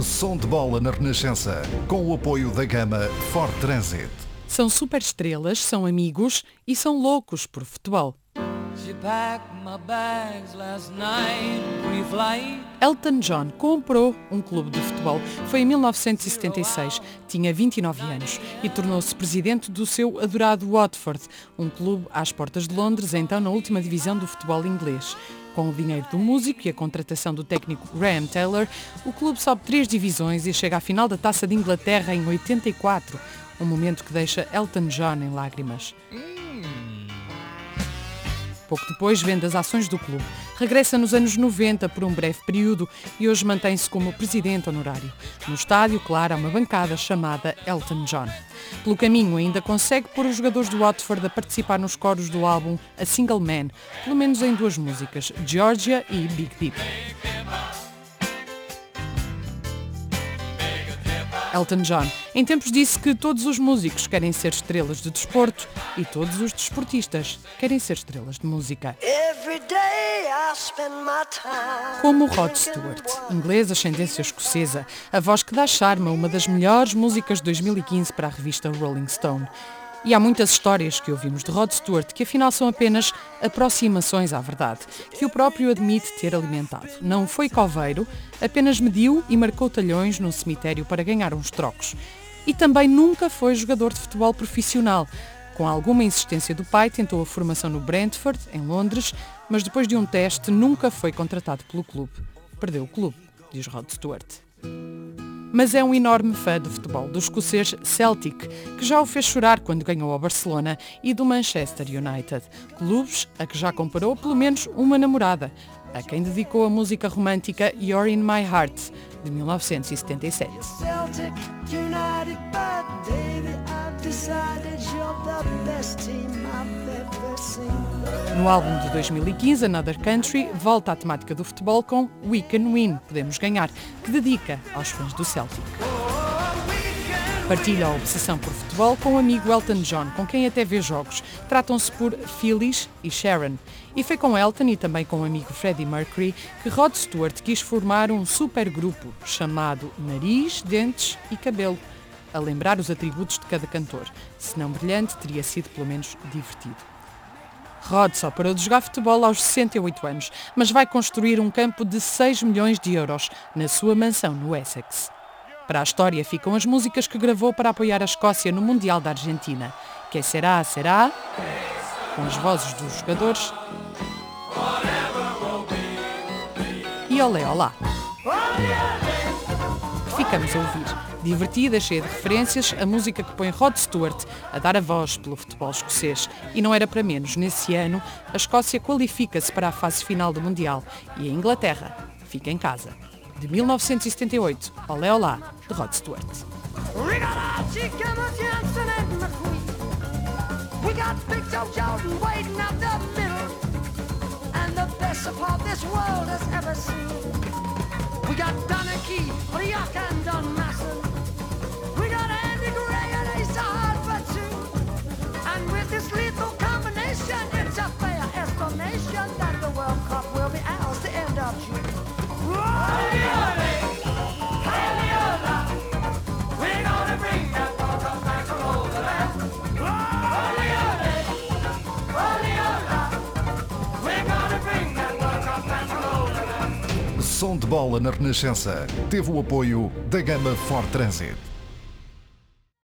Som de bola na Renascença, com o apoio da gama Ford Transit. São super estrelas, são amigos e são loucos por futebol. Elton John comprou um clube de futebol. Foi em 1976, tinha 29 anos e tornou-se presidente do seu adorado Watford, um clube às portas de Londres, então na última divisão do futebol inglês. Com o dinheiro do músico e a contratação do técnico Graham Taylor, o clube sobe três divisões e chega à final da Taça de Inglaterra em 84, um momento que deixa Elton John em lágrimas. Pouco depois vende as ações do clube. Regressa nos anos 90 por um breve período e hoje mantém-se como presidente honorário. No estádio, claro, há uma bancada chamada Elton John. Pelo caminho ainda consegue pôr os jogadores do Watford a participar nos coros do álbum A Single Man, pelo menos em duas músicas, Georgia e Big Deep. Elton John. Em tempos disse que todos os músicos querem ser estrelas de desporto e todos os desportistas querem ser estrelas de música. Como Rod Stewart, inglês ascendência escocesa, a voz que dá charme a uma das melhores músicas de 2015 para a revista Rolling Stone. E há muitas histórias que ouvimos de Rod Stewart que afinal são apenas aproximações à verdade, que o próprio admite ter alimentado. Não foi coveiro, apenas mediu e marcou talhões num cemitério para ganhar uns trocos. E também nunca foi jogador de futebol profissional. Com alguma insistência do pai, tentou a formação no Brentford, em Londres, mas depois de um teste nunca foi contratado pelo clube. Perdeu o clube, diz Rod Stewart mas é um enorme fã de futebol do escocês Celtic, que já o fez chorar quando ganhou ao Barcelona, e do Manchester United, clubes a que já comparou pelo menos uma namorada, a quem dedicou a música romântica You're in My Heart, de 1977. No álbum de 2015, Another Country, volta à temática do futebol com We Can Win, Podemos Ganhar, que dedica aos fãs do Celtic. Partilha a obsessão por futebol com o amigo Elton John, com quem até vê jogos. Tratam-se por Phyllis e Sharon. E foi com Elton e também com o amigo Freddie Mercury que Rod Stewart quis formar um supergrupo chamado Nariz, Dentes e Cabelo, a lembrar os atributos de cada cantor. Se não brilhante, teria sido pelo menos divertido. Rod só parou de jogar futebol aos 68 anos, mas vai construir um campo de 6 milhões de euros na sua mansão no Essex. Para a história ficam as músicas que gravou para apoiar a Escócia no Mundial da Argentina. Que será, será, com as vozes dos jogadores. E olé, olá. Ficamos a ouvir. Divertida, cheia de referências, a música que põe Rod Stewart a dar a voz pelo futebol escocês. E não era para menos, nesse ano, a Escócia qualifica-se para a fase final do Mundial e a Inglaterra fica em casa de 1978, Olé Olá, de Rod Stewart. We got We got Donna Key, and Som de bola na Renascença teve o apoio da gama Ford Transit.